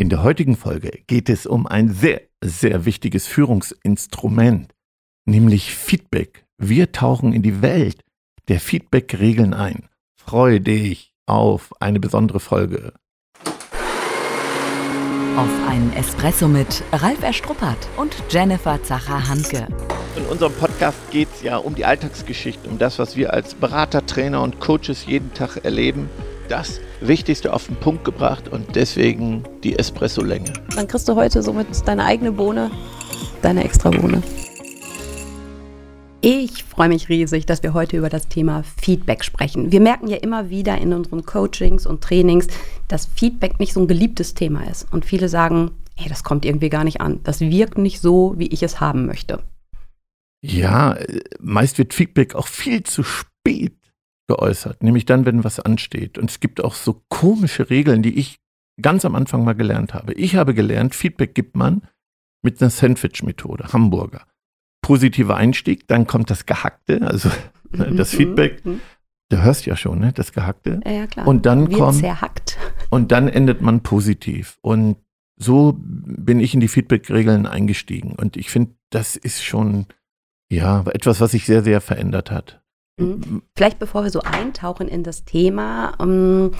In der heutigen Folge geht es um ein sehr, sehr wichtiges Führungsinstrument, nämlich Feedback. Wir tauchen in die Welt der Feedback-Regeln ein. Freue dich auf eine besondere Folge. Auf einen Espresso mit Ralf Erstruppert und Jennifer Zacher-Hanke. In unserem Podcast geht es ja um die Alltagsgeschichte, um das, was wir als Berater, Trainer und Coaches jeden Tag erleben. Das Wichtigste auf den Punkt gebracht und deswegen die Espresso-Länge. Dann kriegst du heute somit deine eigene Bohne, deine extra Bohne. Ich freue mich riesig, dass wir heute über das Thema Feedback sprechen. Wir merken ja immer wieder in unseren Coachings und Trainings, dass Feedback nicht so ein beliebtes Thema ist. Und viele sagen, hey, das kommt irgendwie gar nicht an. Das wirkt nicht so, wie ich es haben möchte. Ja, meist wird Feedback auch viel zu spät geäußert, nämlich dann, wenn was ansteht. Und es gibt auch so komische Regeln, die ich ganz am Anfang mal gelernt habe. Ich habe gelernt, Feedback gibt man mit einer Sandwich-Methode, Hamburger positiver Einstieg, dann kommt das Gehackte, also ne, das Feedback. Du hörst ja schon, ne, das Gehackte. Ja, ja klar. Und dann kommt zerhackt. und dann endet man positiv. Und so bin ich in die Feedback-Regeln eingestiegen. Und ich finde, das ist schon ja etwas, was sich sehr, sehr verändert hat. Mhm. Vielleicht bevor wir so eintauchen in das Thema, ähm,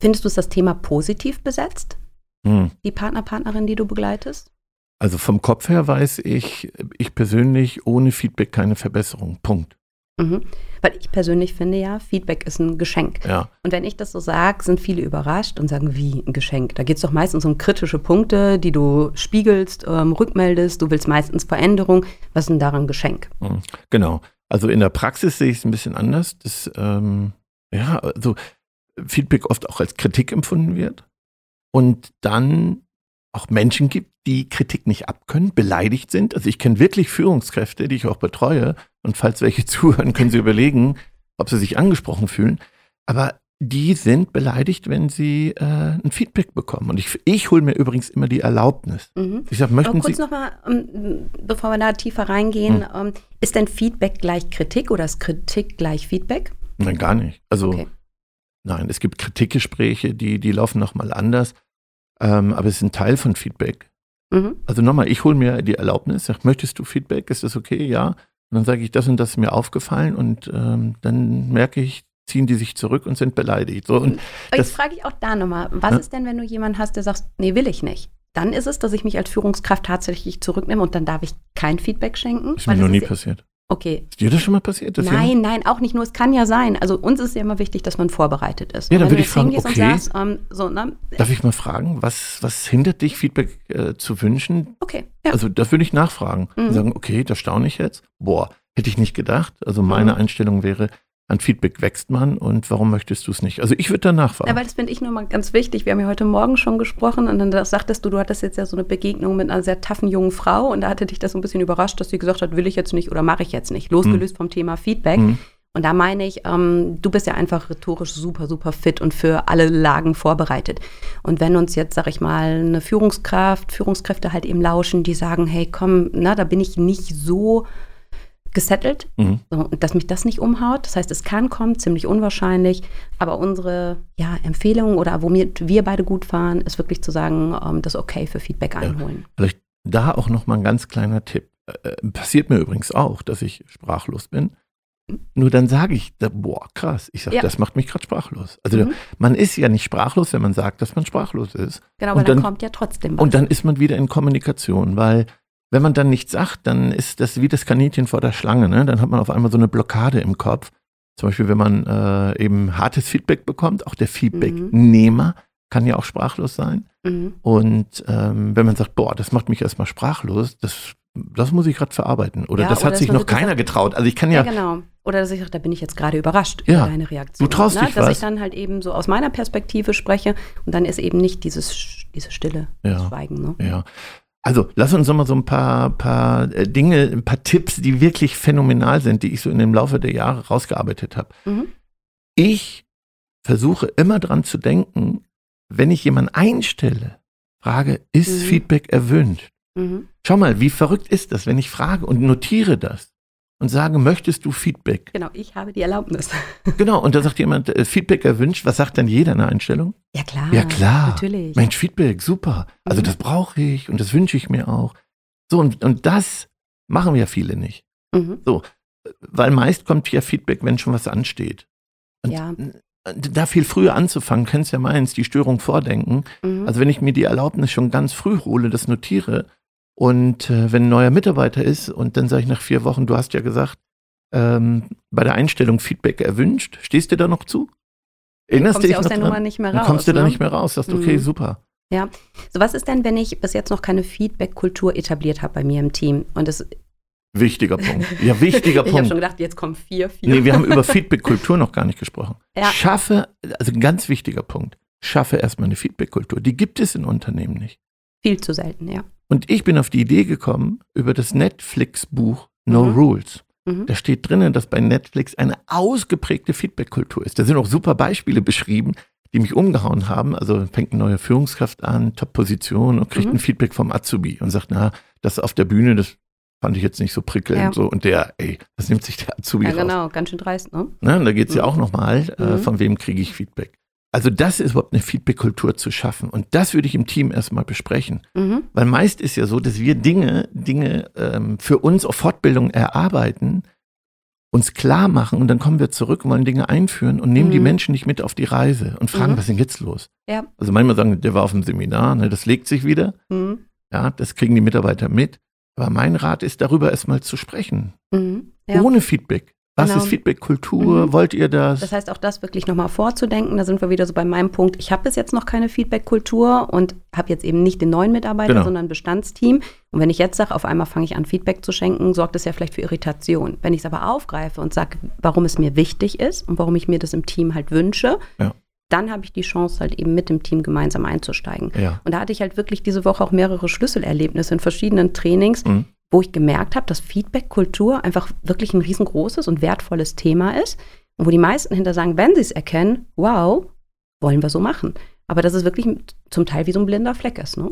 findest du es das Thema positiv besetzt? Hm. Die Partner, Partnerin, die du begleitest? Also vom Kopf her weiß ich, ich persönlich ohne Feedback keine Verbesserung. Punkt. Mhm. Weil ich persönlich finde ja, Feedback ist ein Geschenk. Ja. Und wenn ich das so sage, sind viele überrascht und sagen, wie ein Geschenk? Da geht es doch meistens um kritische Punkte, die du spiegelst, ähm, rückmeldest. Du willst meistens Veränderung. Was ist denn daran Geschenk? Mhm. Genau. Also in der Praxis sehe ich es ein bisschen anders. Das, ähm, ja, also Feedback oft auch als Kritik empfunden wird. Und dann auch Menschen gibt, die Kritik nicht abkönnen, beleidigt sind. Also ich kenne wirklich Führungskräfte, die ich auch betreue. Und falls welche zuhören, können sie überlegen, ob sie sich angesprochen fühlen. Aber die sind beleidigt, wenn sie äh, ein Feedback bekommen. Und ich, ich hole mir übrigens immer die Erlaubnis. Mhm. Ich sage, möchten Aber kurz Sie. nochmal, um, bevor wir da tiefer reingehen, Hm. ähm, ist denn Feedback gleich Kritik oder ist Kritik gleich Feedback? Nein, gar nicht. Also Okay. nein, es gibt Kritikgespräche, die, die laufen nochmal anders. Ähm, aber es ist ein Teil von Feedback. Mhm. Also nochmal, ich hole mir die Erlaubnis, sag, möchtest du Feedback? Ist das okay? Ja. Und dann sage ich, das und das ist mir aufgefallen und ähm, dann merke ich, ziehen die sich zurück und sind beleidigt. So, und Jetzt frage ich auch da nochmal, was Ja. ist denn, wenn du jemanden hast, der sagt, nee, will ich nicht? Dann ist es, dass ich mich als Führungskraft tatsächlich zurücknehme und dann darf ich kein Feedback schenken? ist mir noch nie ist passiert. Okay. Ist dir das schon mal passiert? Nein, nein, auch nicht nur. Es kann ja sein. Also uns ist ja immer wichtig, dass man vorbereitet ist. Ja, dann würde ich fragen, okay. Sagst, ähm, so, ne? Darf ich mal fragen, was, was hindert dich, Feedback äh, zu wünschen? Okay, ja. Also das würde ich nachfragen. Mhm. Und sagen, okay, das staune ich jetzt. Boah, hätte ich nicht gedacht. Also meine Mhm. Einstellung wäre, an Feedback wächst man und warum möchtest du es nicht? Also ich würde da nachfragen. Ja, weil das finde ich nur mal ganz wichtig. Wir haben ja heute Morgen schon gesprochen und dann da sagtest du, du hattest jetzt ja so eine Begegnung mit einer sehr taffen jungen Frau und da hatte dich das so ein bisschen überrascht, dass sie gesagt hat, will ich jetzt nicht oder mache ich jetzt nicht, losgelöst vom Thema Feedback. Mhm. Und da meine ich, ähm, du bist ja einfach rhetorisch super, super fit und für alle Lagen vorbereitet. Und wenn uns jetzt, sag ich mal, eine Führungskraft, Führungskräfte halt eben lauschen, die sagen, hey, komm, na, da bin ich nicht so gesettelt, Mhm. so, dass mich das nicht umhaut. Das heißt, es kann kommen, ziemlich unwahrscheinlich. Aber unsere ja, Empfehlung oder womit wir beide gut fahren, ist wirklich zu sagen, ähm, das okay für Feedback einholen. Vielleicht da auch noch mal ein ganz kleiner Tipp. Äh, passiert mir übrigens auch, dass ich sprachlos bin. Nur dann sage ich, da, boah, krass. Ich sage, Ja. das macht mich gerade sprachlos. Also Mhm. man ist ja nicht sprachlos, wenn man sagt, dass man sprachlos ist. Genau, Und aber dann, dann- kommt ja trotzdem was. Und dann ist man wieder in Kommunikation, weil wenn man dann nichts sagt, dann ist das wie das Kaninchen vor der Schlange. Ne? Dann hat man auf einmal so eine Blockade im Kopf. Zum Beispiel, wenn man äh, eben hartes Feedback bekommt, auch der Feedbacknehmer kann ja auch sprachlos sein. mhm. Und ähm, wenn man sagt, boah, das macht mich erstmal sprachlos, das, das muss ich gerade verarbeiten. Oder Ja, das oder hat sich noch keiner sagt- getraut. Also ich kann Ja, ja, genau. Oder dass ich sage, da bin ich jetzt gerade überrascht Ja, über deine Reaktion. du traust ne? dich Dass was. ich dann halt eben so aus meiner Perspektive spreche und dann ist eben nicht dieses, diese Stille, Ja. Schweigen. Ne? Ja. Also, lass uns noch mal so ein paar, paar äh, Dinge, ein paar Tipps, die wirklich phänomenal sind, die ich so in dem Laufe der Jahre rausgearbeitet habe. Mhm. Ich versuche immer dran zu denken, wenn ich jemanden einstelle, frage, ist Mhm. Feedback erwünscht? Mhm. Schau mal, wie verrückt ist das, wenn ich frage und notiere das. Und sage, möchtest du Feedback? Genau, ich habe die Erlaubnis. Genau, und da sagt jemand, äh, Feedback erwünscht. Was sagt denn jeder in der Einstellung? Ja, klar. Ja, klar. Natürlich. Mensch, Feedback, super. Also Mhm. das brauche ich und das wünsche ich mir auch. So, und, und das machen ja viele nicht. Mhm. Weil meist kommt ja Feedback, wenn schon was ansteht. Und Ja. da viel früher anzufangen, kennst ja meins, die Störung vordenken. Mhm. Also wenn ich mir die Erlaubnis schon ganz früh hole, das notiere und äh, wenn ein neuer Mitarbeiter ist und dann sage ich nach vier Wochen, du hast ja gesagt, ähm, bei der Einstellung Feedback erwünscht, stehst du da noch zu? Erinnerst kommst du dich aus noch der dran? Nummer nicht mehr Dann raus. kommst du da ne? nicht mehr raus, sagst, okay, Mhm. super. So, was ist denn, wenn ich bis jetzt noch keine Feedback-Kultur etabliert habe bei mir im Team? Und das, Wichtiger Punkt. Ja, wichtiger ich habe Punkt. schon gedacht, jetzt kommen vier, vier. Nee, wir haben über Feedback-Kultur noch gar nicht gesprochen. Ja. Schaffe, also ein ganz wichtiger Punkt, schaffe erstmal eine Feedback-Kultur. Die gibt es in Unternehmen nicht. Viel zu selten, ja. Und ich bin auf die Idee gekommen über das Netflix-Buch No Mhm. Rules. Mhm. Da steht drinnen, dass bei Netflix eine ausgeprägte Feedback-Kultur ist. Da sind auch super Beispiele beschrieben, die mich umgehauen haben. Also fängt eine neue Führungskraft an, Top-Position und kriegt Mhm. ein Feedback vom Azubi und sagt, na, das auf der Bühne, das fand ich jetzt nicht so prickelnd. Ja. So. Und der, ey, das nimmt sich der Azubi Ja, raus. genau, ganz schön dreist, ne? Ne? Und da geht es ja Mhm. auch nochmal, äh, Mhm. von wem kriege ich Feedback. Also das ist überhaupt eine Feedback-Kultur zu schaffen. Und das würde ich im Team erstmal besprechen. Mhm. Weil meist ist ja so, dass wir Dinge, Dinge ähm, für uns auf Fortbildung erarbeiten, uns klar machen und dann kommen wir zurück und wollen Dinge einführen und nehmen die Mhm. Menschen nicht mit auf die Reise und fragen, Mhm. was ist denn jetzt los? Ja. Also manchmal sagen, der war auf dem Seminar, ne, das legt sich wieder, Mhm. ja, das kriegen die Mitarbeiter mit. Aber mein Rat ist, darüber erstmal zu sprechen. Mhm. Ja. Ohne Feedback. Was Genau. ist Feedback-Kultur? Mhm. Wollt ihr das? Das heißt, auch das wirklich nochmal vorzudenken. Da sind wir wieder so bei meinem Punkt. Ich habe bis jetzt noch keine Feedback-Kultur und habe jetzt eben nicht den neuen Mitarbeiter, Genau. sondern ein Bestandsteam. Und wenn ich jetzt sage, auf einmal fange ich an, Feedback zu schenken, sorgt das ja vielleicht für Irritation. Wenn ich es aber aufgreife und sage, warum es mir wichtig ist und warum ich mir das im Team halt wünsche, Ja. dann habe ich die Chance, halt eben mit dem Team gemeinsam einzusteigen. ja. Und da hatte ich halt wirklich diese Woche auch mehrere Schlüsselerlebnisse in verschiedenen Trainings, Mhm. Wo ich gemerkt habe, dass Feedback-Kultur einfach wirklich ein riesengroßes und wertvolles Thema ist. Und wo die meisten hinter sagen, wenn sie es erkennen, wow, wollen wir so machen. Aber dass es wirklich zum Teil wie so ein blinder Fleck ist. Ne?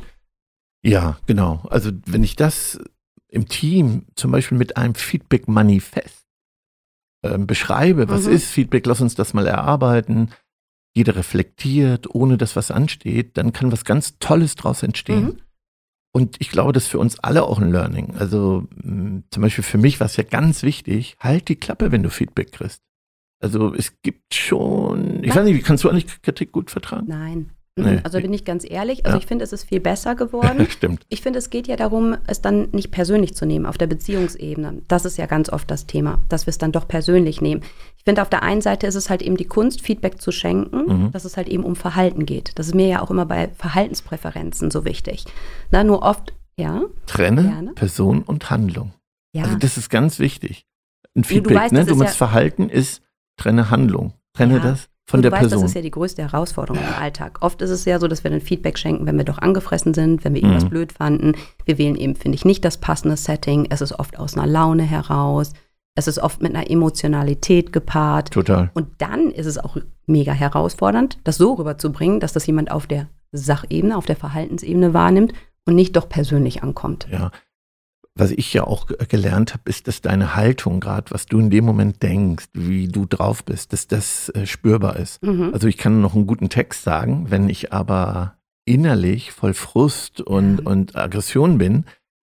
Ja, genau. Also wenn ich das im Team zum Beispiel mit einem Feedback-Manifest ähm, beschreibe, was Mhm. ist Feedback, lass uns das mal erarbeiten, jeder reflektiert, ohne dass was ansteht, dann kann was ganz Tolles draus entstehen. Mhm. Und ich glaube, das ist für uns alle auch ein Learning. Also mh, zum Beispiel für mich war es ja ganz wichtig, halt die Klappe, wenn du Feedback kriegst. Also es gibt schon, ich Na- weiß nicht, kannst du eigentlich Kritik gut vertragen? Nein. Nee. Also bin ich ganz ehrlich, also Ja. ich finde, es ist viel besser geworden. Stimmt. Ich finde, es geht ja darum, es dann nicht persönlich zu nehmen auf der Beziehungsebene. Das ist ja ganz oft das Thema, dass wir es dann doch persönlich nehmen. Ich finde, auf der einen Seite ist es halt eben die Kunst, Feedback zu schenken, Mhm. dass es halt eben um Verhalten geht. Das ist mir ja auch immer bei Verhaltenspräferenzen so wichtig. Na, nur oft, ja, Trenne Gerne. Person und Handlung. ja, Also das ist ganz wichtig. Ein du Feedback, weißt, ne? Du musst ja- Verhalten ist, trenne Handlung. Trenne Ja. das von Und der du weißt, Person. das ist ja die größte Herausforderung im Alltag. Oft ist es ja so, dass wir dann Feedback schenken, wenn wir doch angefressen sind, wenn wir irgendwas Mhm. blöd fanden. Wir wählen eben, finde ich, nicht das passende Setting. Es ist oft aus einer Laune heraus. Es ist oft mit einer Emotionalität gepaart. Total. Und dann ist es auch mega herausfordernd, das so rüberzubringen, dass das jemand auf der Sachebene, auf der Verhaltensebene wahrnimmt und nicht doch persönlich ankommt. Ja. Was ich ja auch ge- gelernt habe, ist, dass deine Haltung, gerade was du in dem Moment denkst, wie du drauf bist, dass das äh, spürbar ist. Mhm. Also ich kann noch einen guten Text sagen, wenn ich aber innerlich voll Frust und, Ja. und Aggression bin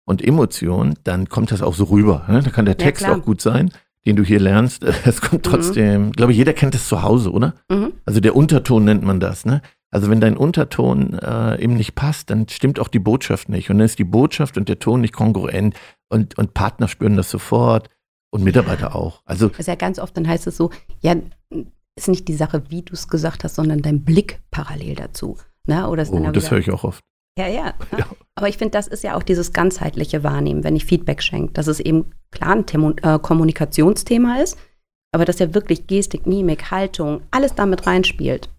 und Emotion, dann kommt das auch so rüber. Ne? Da kann der Ja, Text klar. auch gut sein, den du hier lernst. Es kommt Mhm. trotzdem, glaube ich, jeder kennt das zu Hause, oder? Mhm. Also der Unterton nennt man das, ne? Also wenn dein Unterton äh, eben nicht passt, dann stimmt auch die Botschaft nicht. Und dann ist die Botschaft und der Ton nicht kongruent und, und Partner spüren das sofort und Mitarbeiter auch. Also Das ist ja ganz oft, dann heißt es so, ja, ist nicht die Sache, wie du es gesagt hast, sondern dein Blick parallel dazu. Ne? Oder oh, ja das wieder- höre ich auch oft. Ja, ja. ja. Ja. Aber ich finde, das ist ja auch dieses ganzheitliche Wahrnehmen, wenn ich Feedback schenke, dass es eben klar ein Thema, äh, Kommunikationsthema ist, aber dass ja wirklich Gestik, Mimik, Haltung, alles damit reinspielt.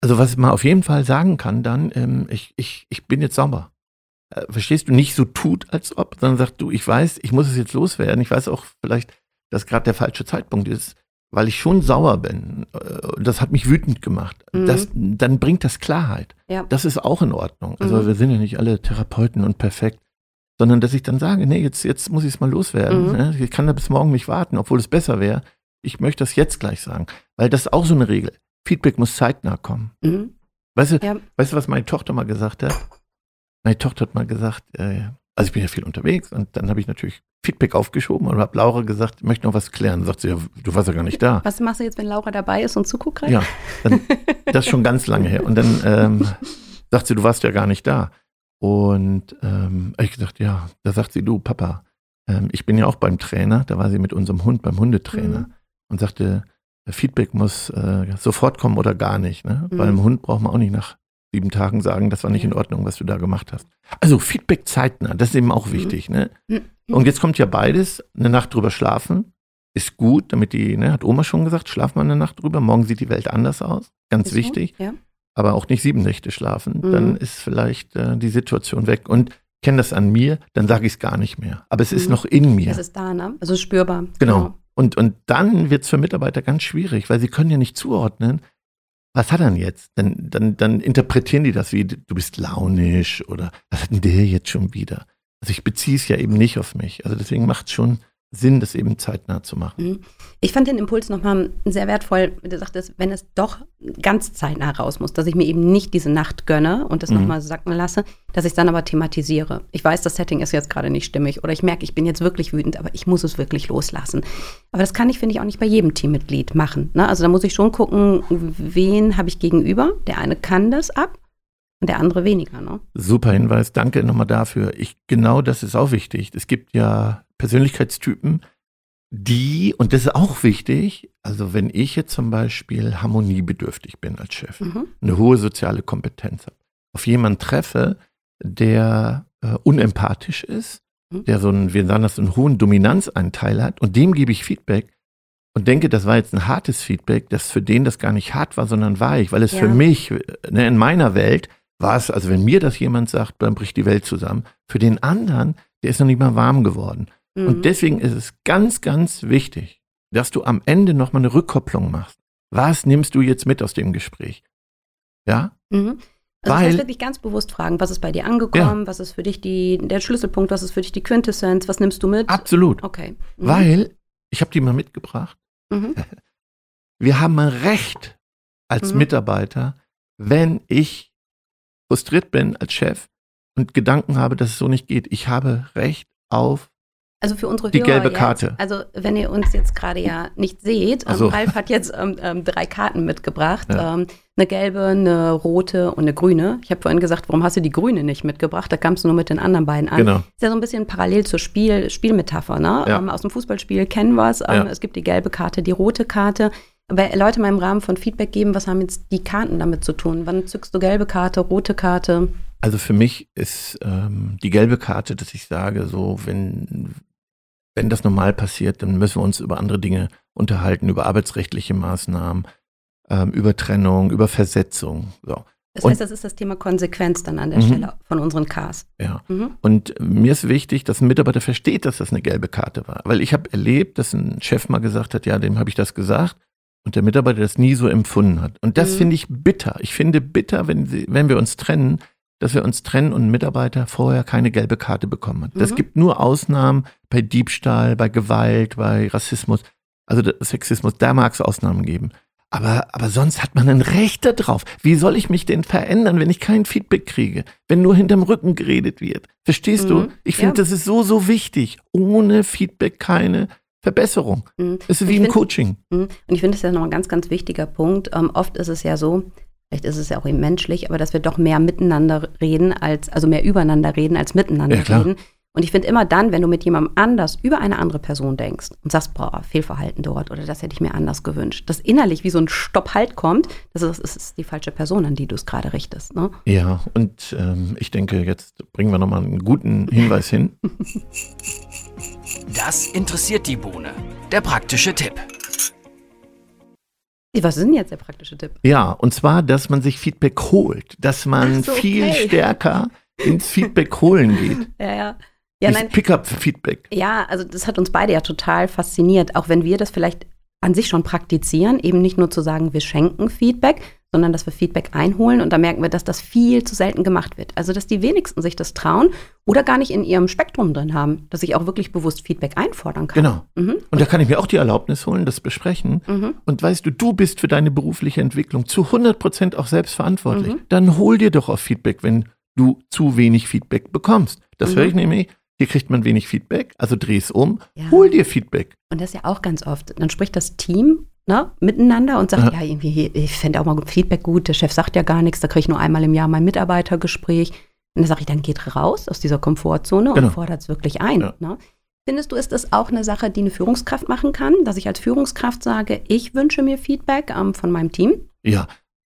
Also was man auf jeden Fall sagen kann dann, ähm, ich, ich, ich bin jetzt sauber. Äh, verstehst du, nicht so tut, als ob, sondern sagt du, ich weiß, ich muss es jetzt loswerden. Ich weiß auch vielleicht, dass gerade der falsche Zeitpunkt ist, weil ich schon sauer bin. Äh, Das hat mich wütend gemacht. Mhm. Das, dann bringt das Klarheit. Ja. Das ist auch in Ordnung. Also Mhm. wir sind ja nicht alle Therapeuten und perfekt. sondern dass ich dann sage, nee, jetzt, jetzt muss ich es mal loswerden. Mhm. Ne? Ich kann da bis morgen nicht warten, obwohl es besser wäre. Ich möchte das jetzt gleich sagen, weil das ist auch so eine Regel. Feedback muss zeitnah kommen. Mhm. Weißt du, Ja. weißt du, was meine Tochter mal gesagt hat? Meine Tochter hat mal gesagt, äh, also ich bin ja viel unterwegs und dann habe ich natürlich Feedback aufgeschoben und habe Laura gesagt, ich möchte noch was klären. Sagt sie, ja, du warst ja gar nicht da. Was machst du jetzt, wenn Laura dabei ist und zuguckt? Ja, dann, das ist schon ganz lange her. Und dann ähm, sagt sie, du warst ja gar nicht da. Und ähm, ich gesagt, ja, da sagt sie, du Papa, ähm, ich bin ja auch beim Trainer, da war sie mit unserem Hund beim Hundetrainer Mhm. und sagte, Feedback muss äh, sofort kommen oder gar nicht. Ne? Mhm. Bei einem Hund braucht man auch nicht nach sieben Tagen sagen, das war nicht in Ordnung, was du da gemacht hast. Also Feedback zeitnah, das ist eben auch wichtig. Ne? Mhm. Und jetzt kommt ja beides, eine Nacht drüber schlafen ist gut, damit die, ne, hat Oma schon gesagt, schlaf mal eine Nacht drüber, morgen sieht die Welt anders aus, ganz Ist so? wichtig, Ja. aber auch nicht sieben Nächte schlafen, Mhm. dann ist vielleicht äh, die Situation weg und kenne das an mir, dann sage ich es gar nicht mehr, aber es ist Mhm. noch in mir. Das ist da, ne? Also spürbar. Genau. Und, und dann wird es für Mitarbeiter ganz schwierig, weil sie können ja nicht zuordnen, was hat er denn jetzt? Dann, dann, dann interpretieren die das wie, du bist launisch oder was hat denn der jetzt schon wieder? Also ich beziehe es ja eben nicht auf mich. Also deswegen macht es schon Sinn, das eben zeitnah zu machen. Mhm. Ich fand den Impuls nochmal sehr wertvoll, wie du sagtest, wenn es doch ganz zeitnah raus muss, dass ich mir eben nicht diese Nacht gönne und das Mhm. nochmal sacken lasse, dass ich es dann aber thematisiere. Ich weiß, das Setting ist jetzt gerade nicht stimmig oder ich merke, ich bin jetzt wirklich wütend, aber ich muss es wirklich loslassen. Aber das kann ich, finde ich, auch nicht bei jedem Teammitglied machen. Ne? Also da muss ich schon gucken, wen habe ich gegenüber. Der eine kann das ab und der andere weniger. Ne? Super Hinweis, danke nochmal dafür. Ich, genau das ist auch wichtig. Es gibt ja Persönlichkeitstypen, die, und das ist auch wichtig, also wenn ich jetzt zum Beispiel harmoniebedürftig bin als Chef, Mhm. eine hohe soziale Kompetenz habe, auf jemanden treffe, der äh, unempathisch ist, Mhm. der so einen, wir sagen das, so einen hohen Dominanzanteil hat und dem gebe ich Feedback und denke, das war jetzt ein hartes Feedback, das für den das gar nicht hart war, sondern weich, weil es Ja. für mich, ne, in meiner Welt, war es, also wenn mir das jemand sagt, dann bricht die Welt zusammen. Für den anderen, der ist noch nicht mal warm geworden. Mhm. Und deswegen ist es ganz, ganz wichtig, dass du am Ende nochmal eine Rückkopplung machst. Was nimmst du jetzt mit aus dem Gespräch? Ja? Mhm. Also das Weil- heißt wirklich ganz bewusst fragen, was ist bei dir angekommen, was ist für dich die, der Schlüsselpunkt, was ist für dich die Quintessenz, was nimmst du mit? Absolut. Okay. Mhm. Weil, ich habe die mal mitgebracht, Mhm. wir haben ein Recht als Mhm. Mitarbeiter, wenn ich frustriert bin als Chef und Gedanken habe, dass es so nicht geht. Ich habe Recht auf Also für unsere Die Hörer gelbe jetzt, Karte. Also wenn ihr uns jetzt gerade ja nicht seht, Ach so. ähm, Ralf hat jetzt ähm, ähm, drei Karten mitgebracht. Ja. Ähm, eine gelbe, eine rote und eine grüne. Ich habe vorhin gesagt, warum hast du die grüne nicht mitgebracht? Da kamst du nur mit den anderen beiden an. Genau. Ist ja so ein bisschen parallel zur Spiel, Spielmetapher. Ne? Ja. Ähm, aus dem Fußballspiel kennen wir es. Ähm, Ja. Es gibt die gelbe Karte, die rote Karte. Aber Leute mal im Rahmen von Feedback geben, was haben jetzt die Karten damit zu tun? Wann zückst du gelbe Karte, rote Karte? Also für mich ist ähm, die gelbe Karte, dass ich sage, so, wenn, wenn das normal passiert, dann müssen wir uns über andere Dinge unterhalten, über arbeitsrechtliche Maßnahmen, ähm, über Trennung, über Versetzung. So, Das Und- heißt, das ist das Thema Konsequenz dann an der Mhm. Stelle von unseren Ks. ja. Mhm. Und mir ist wichtig, dass ein Mitarbeiter versteht, dass das eine gelbe Karte war. Weil ich habe erlebt, dass ein Chef mal gesagt hat, ja, dem habe ich das gesagt. Und der Mitarbeiter das nie so empfunden hat. Und das Mhm. finde ich bitter. Ich finde bitter, wenn, sie, wenn wir uns trennen, dass wir uns trennen und ein Mitarbeiter vorher keine gelbe Karte bekommen hat. Das Mhm. gibt nur Ausnahmen bei Diebstahl, bei Gewalt, bei Rassismus, also Sexismus. Da mag es Ausnahmen geben. Aber, aber sonst hat man ein Recht darauf. Wie soll ich mich denn verändern, wenn ich kein Feedback kriege? Wenn nur hinterm Rücken geredet wird? Verstehst Mhm. du? Ich finde, Ja. das ist so, so wichtig. Ohne Feedback keine Verbesserung. Mhm. Es ist wie im find- Coaching. Mhm. Und ich finde, das ist ja noch ein ganz, ganz wichtiger Punkt. Ähm, oft ist es ja so, vielleicht ist es ja auch eben menschlich, aber dass wir doch mehr miteinander reden, als, also mehr übereinander reden, als miteinander Ja, reden. Und ich finde immer dann, wenn du mit jemandem anders über eine andere Person denkst und sagst, boah, Fehlverhalten dort oder das hätte ich mir anders gewünscht, dass innerlich wie so ein Stopp-Halt kommt, das ist, das ist die falsche Person, an die du es gerade richtest. Ne? Ja, und ähm, ich denke, jetzt bringen wir nochmal einen guten Hinweis hin. Das interessiert die Bohne. Der praktische Tipp. Was ist denn jetzt der praktische Tipp? Ja, und zwar, dass man sich Feedback holt, dass man so, viel okay. stärker ins Feedback holen geht. Ja, ja. Ja, nein, Pickup-Feedback. Ja, also das hat uns beide ja total fasziniert, auch wenn wir das vielleicht an sich schon praktizieren, eben nicht nur zu sagen, wir schenken Feedback, sondern dass wir Feedback einholen und da merken wir, dass das viel zu selten gemacht wird. Also, dass die wenigsten sich das trauen oder gar nicht in ihrem Spektrum drin haben, dass ich auch wirklich bewusst Feedback einfordern kann. Genau. Mhm. Und da kann ich mir auch die Erlaubnis holen, das besprechen. Mhm. Und weißt du, du bist für deine berufliche Entwicklung zu 100 Prozent auch selbst verantwortlich. Mhm. Dann hol dir doch auf Feedback, wenn du zu wenig Feedback bekommst. Das höre ich mhm. nämlich. Hier kriegt man wenig Feedback, also dreh es um, ja. hol dir Feedback. Und das ist ja auch ganz oft. Dann spricht das Team ne, miteinander und sagt, ja, ja irgendwie, ich fände auch mal Feedback gut, der Chef sagt ja gar nichts, da kriege ich nur einmal im Jahr mein Mitarbeitergespräch. Und dann sage ich, dann geht raus aus dieser Komfortzone genau. und fordert es wirklich ein. Ja. Ne? Findest du, ist das auch eine Sache, die eine Führungskraft machen kann, dass ich als Führungskraft sage, ich wünsche mir Feedback ähm, von meinem Team? Ja,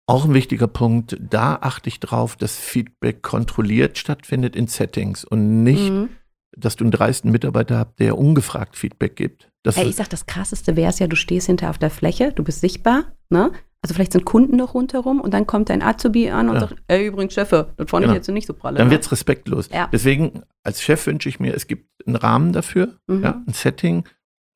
auch ein wichtiger Punkt, da achte ich drauf, dass Feedback kontrolliert stattfindet in Settings und nicht, mhm. dass du einen dreisten Mitarbeiter hast, der ungefragt Feedback gibt. Hey, ich sag, das krasseste wäre es ja, du stehst hinter auf der Fläche, du bist sichtbar, ne? Also vielleicht sind Kunden noch rundherum und dann kommt dein Azubi an und ja. sagt, ey, übrigens, Chefe, das fand genau. ich jetzt nicht so pralle. Dann ne? wird es respektlos. Ja. Deswegen, als Chef wünsche ich mir, es gibt einen Rahmen dafür, mhm. ja, ein Setting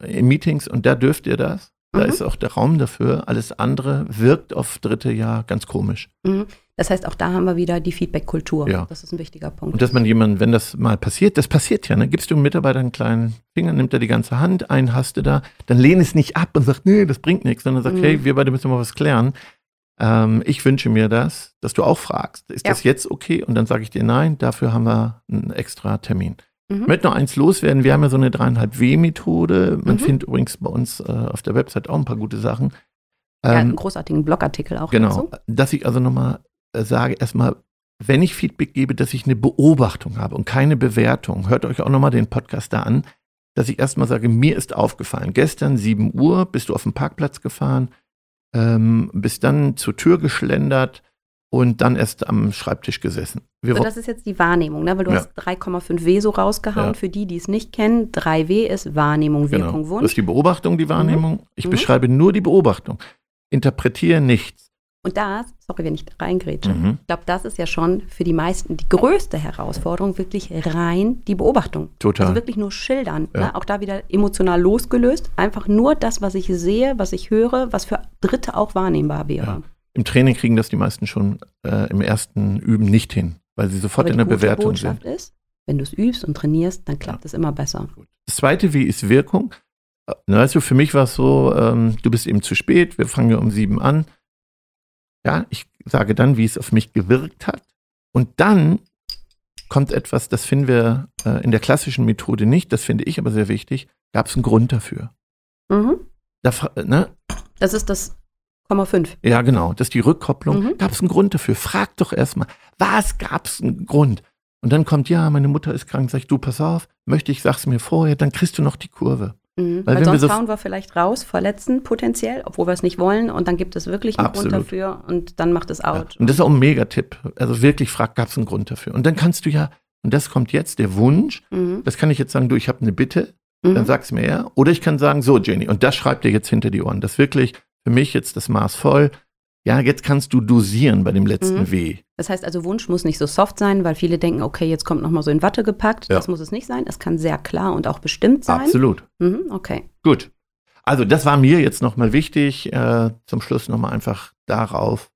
in Meetings und da dürft ihr das. Da mhm. ist auch der Raum dafür. Alles andere wirkt auf dritte Jahr ganz komisch. Mhm. Das heißt, auch da haben wir wieder die Feedback-Kultur. Ja. Das ist ein wichtiger Punkt. Und dass man jemanden, wenn das mal passiert, das passiert ja, ne? gibst du einem Mitarbeiter einen kleinen Finger, nimmt er die ganze Hand, einen hast du da, dann lehne es nicht ab und sagt, nee, das bringt nichts, sondern sagt, mhm. hey, wir beide müssen mal was klären. Ähm, ich wünsche mir das, dass du auch fragst, ist ja. das jetzt okay? Und dann sage ich dir, nein, dafür haben wir einen extra Termin. Mhm. Ich möchte noch eins loswerden. Wir haben ja so eine dreieinhalb W-Methode. Man mhm. findet übrigens bei uns äh, auf der Website auch ein paar gute Sachen. Ähm, ja, einen großartigen Blogartikel auch. Genau. Dazu. Dass ich also nochmal sage, erstmal, wenn ich Feedback gebe, dass ich eine Beobachtung habe und keine Bewertung. Hört euch auch nochmal den Podcast da an, dass ich erstmal sage, mir ist aufgefallen, gestern 7 Uhr bist du auf dem Parkplatz gefahren, ähm, bist dann zur Tür geschlendert, und dann erst am Schreibtisch gesessen. Wir so, das ist jetzt die Wahrnehmung, ne? weil du ja. hast 3,5 W so rausgehauen. Ja. Für die, die es nicht kennen, 3 W ist Wahrnehmung, genau. Wirkung, Wunsch. Das ist die Beobachtung, die Wahrnehmung. Mhm. Ich mhm. beschreibe nur die Beobachtung. Interpretiere nichts. Und das, sorry, wenn ich reingrätsche, mhm. ich glaube, das ist ja schon für die meisten die größte Herausforderung, wirklich rein die Beobachtung. Total. Also wirklich nur schildern. Ja. Ne? Auch da wieder emotional losgelöst. Einfach nur das, was ich sehe, was ich höre, was für Dritte auch wahrnehmbar wäre. Ja. Im Training kriegen das die meisten schon äh, im ersten Üben nicht hin, weil sie sofort in der Bewertung Botschaft sind. Ist, wenn du es übst und trainierst, dann klappt es ja. immer besser. Das zweite Wie ist Wirkung. Also für mich war es so, ähm, du bist eben zu spät, wir fangen ja um sieben an. Ja, ich sage dann, wie es auf mich gewirkt hat. Und dann kommt etwas, das finden wir äh, in der klassischen Methode nicht, das finde ich aber sehr wichtig, gab es einen Grund dafür. Mhm. Da, ne? Das ist das 0,5. Ja, genau. Das ist die Rückkopplung. Mhm. Gab es einen Grund dafür? Frag doch erstmal, was gab es einen Grund? Und dann kommt, ja, meine Mutter ist krank. Sag ich, du, pass auf, möchte ich, sag's mir vorher, dann kriegst du noch die Kurve. Mhm. Weil, Weil sonst wir so hauen wir vielleicht raus, verletzen potenziell, obwohl wir es nicht wollen. Und dann gibt es wirklich einen Absolut. Grund dafür und dann macht es out. Ja. Und das ist auch ein Megatipp. Also wirklich frag, gab es einen Grund dafür? Und dann kannst du ja, und das kommt jetzt, der Wunsch, mhm. das kann ich jetzt sagen, du, ich habe eine Bitte, mhm. dann sag's mir ja. Oder ich kann sagen, so, Jenny, und das schreibt dir jetzt hinter die Ohren. Das wirklich für mich jetzt das Maß voll. Ja, jetzt kannst du dosieren bei dem letzten mhm. W. Das heißt also, Wunsch muss nicht so soft sein, weil viele denken, okay, jetzt kommt nochmal so in Watte gepackt. Ja. Das muss es nicht sein. Es kann sehr klar und auch bestimmt sein. Absolut. Mhm, okay. Gut. Also, das war mir jetzt nochmal wichtig, äh, zum Schluss nochmal einfach darauf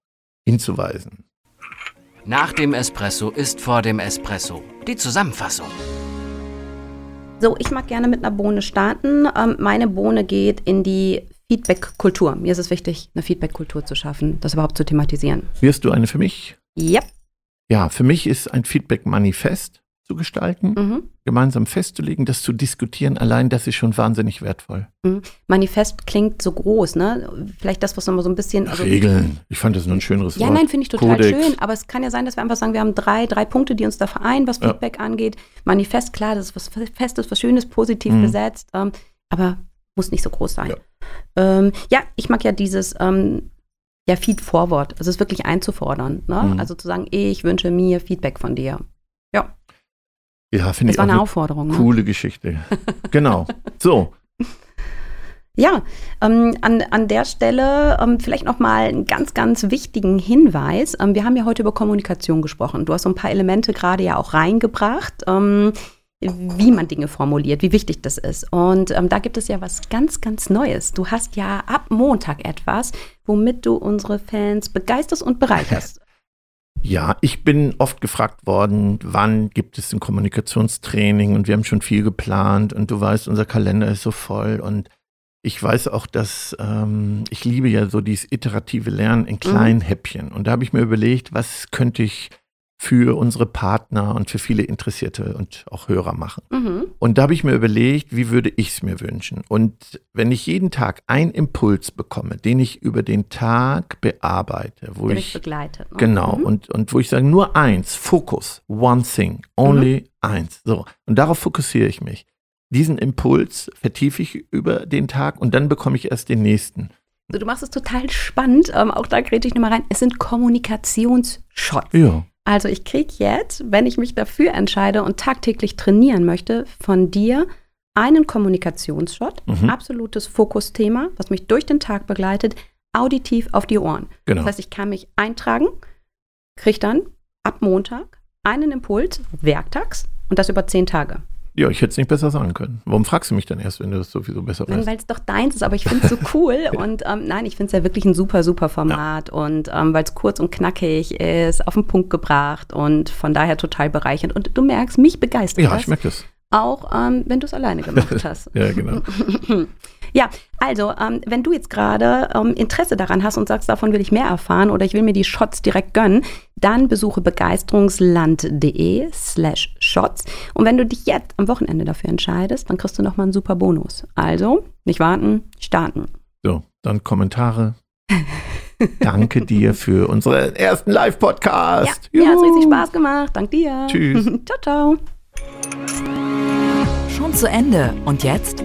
hinzuweisen. Nach dem Espresso ist vor dem Espresso. Die Zusammenfassung. So, ich mag gerne mit einer Bohne starten. Ähm, meine Bohne geht in die Feedback-Kultur. Mir ist es wichtig, eine Feedback-Kultur zu schaffen, das überhaupt zu thematisieren. Wirst du eine für mich? Yep. Ja, für mich ist ein Feedback-Manifest zu gestalten, mhm. gemeinsam festzulegen, das zu diskutieren, allein das ist schon wahnsinnig wertvoll. Mhm. Manifest klingt so groß, ne? Vielleicht das, was nochmal so ein bisschen. Also, Regeln. Ich fand das nur ein schöneres ja, Wort. Ja, nein, finde ich total Kodex. schön. Aber es kann ja sein, dass wir einfach sagen, wir haben drei, drei Punkte, die uns da vereinen, was Feedback ja. angeht. Manifest, klar, das ist was Festes, was Schönes, positiv mhm. besetzt. Ähm, aber muss nicht so groß sein. Ja, ähm, ja ich mag ja dieses ähm, ja, Feed-Forward, also es wirklich einzufordern. Ne? Mhm. Also zu sagen, ich wünsche mir Feedback von dir. Ja. Ja, finde ich. Das war eine Aufforderung. Ne? Coole Geschichte. genau. So. Ja, ähm, an, an der Stelle ähm, vielleicht nochmal einen ganz, ganz wichtigen Hinweis. Ähm, wir haben ja heute über Kommunikation gesprochen. Du hast so ein paar Elemente gerade ja auch reingebracht. Ähm, wie man Dinge formuliert, wie wichtig das ist. Und ähm, da gibt es ja was ganz, ganz Neues. Du hast ja ab Montag etwas, womit du unsere Fans begeisterst und bereicherst. Ja, ich bin oft gefragt worden, wann gibt es ein Kommunikationstraining und wir haben schon viel geplant und du weißt, unser Kalender ist so voll und ich weiß auch, dass ähm, ich liebe ja so dieses iterative Lernen in kleinen mhm. Häppchen und da habe ich mir überlegt, was könnte ich für unsere Partner und für viele Interessierte und auch Hörer machen. Mhm. Und da habe ich mir überlegt, wie würde ich es mir wünschen? Und wenn ich jeden Tag einen Impuls bekomme, den ich über den Tag bearbeite, wo den ich begleite. Ne? Genau, mhm. und, und wo ich sage, nur eins, Fokus, one thing, only mhm. eins. So. Und darauf fokussiere ich mich. Diesen Impuls vertiefe ich über den Tag und dann bekomme ich erst den nächsten. du machst es total spannend. Ähm, auch da rede ich nochmal rein. Es sind Kommunikationsshots. Ja. Also ich kriege jetzt, wenn ich mich dafür entscheide und tagtäglich trainieren möchte, von dir einen Kommunikationsshot, mhm. absolutes Fokusthema, was mich durch den Tag begleitet, auditiv auf die Ohren. Genau. Das heißt, ich kann mich eintragen, kriege dann ab Montag einen Impuls, werktags, und das über zehn Tage. Ja, ich hätte es nicht besser sagen können. Warum fragst du mich dann erst, wenn du das sowieso besser weißt? Weil es doch deins ist, aber ich finde es so cool. und ähm, nein, ich finde es ja wirklich ein super, super Format. Ja. Und ähm, weil es kurz und knackig ist, auf den Punkt gebracht und von daher total bereichernd. Und du merkst, mich begeistert Ja, das. ich merke das. Auch ähm, wenn du es alleine gemacht hast. ja, genau. Ja, also ähm, wenn du jetzt gerade ähm, Interesse daran hast und sagst, davon will ich mehr erfahren oder ich will mir die Shots direkt gönnen, dann besuche begeisterungsland.de slash Shots. Und wenn du dich jetzt am Wochenende dafür entscheidest, dann kriegst du nochmal einen super Bonus. Also nicht warten, starten. So, dann Kommentare. Danke dir für unseren ersten Live-Podcast. Ja, mir hat richtig Spaß gemacht. Dank dir. Tschüss. ciao, ciao. Schon zu Ende. Und jetzt?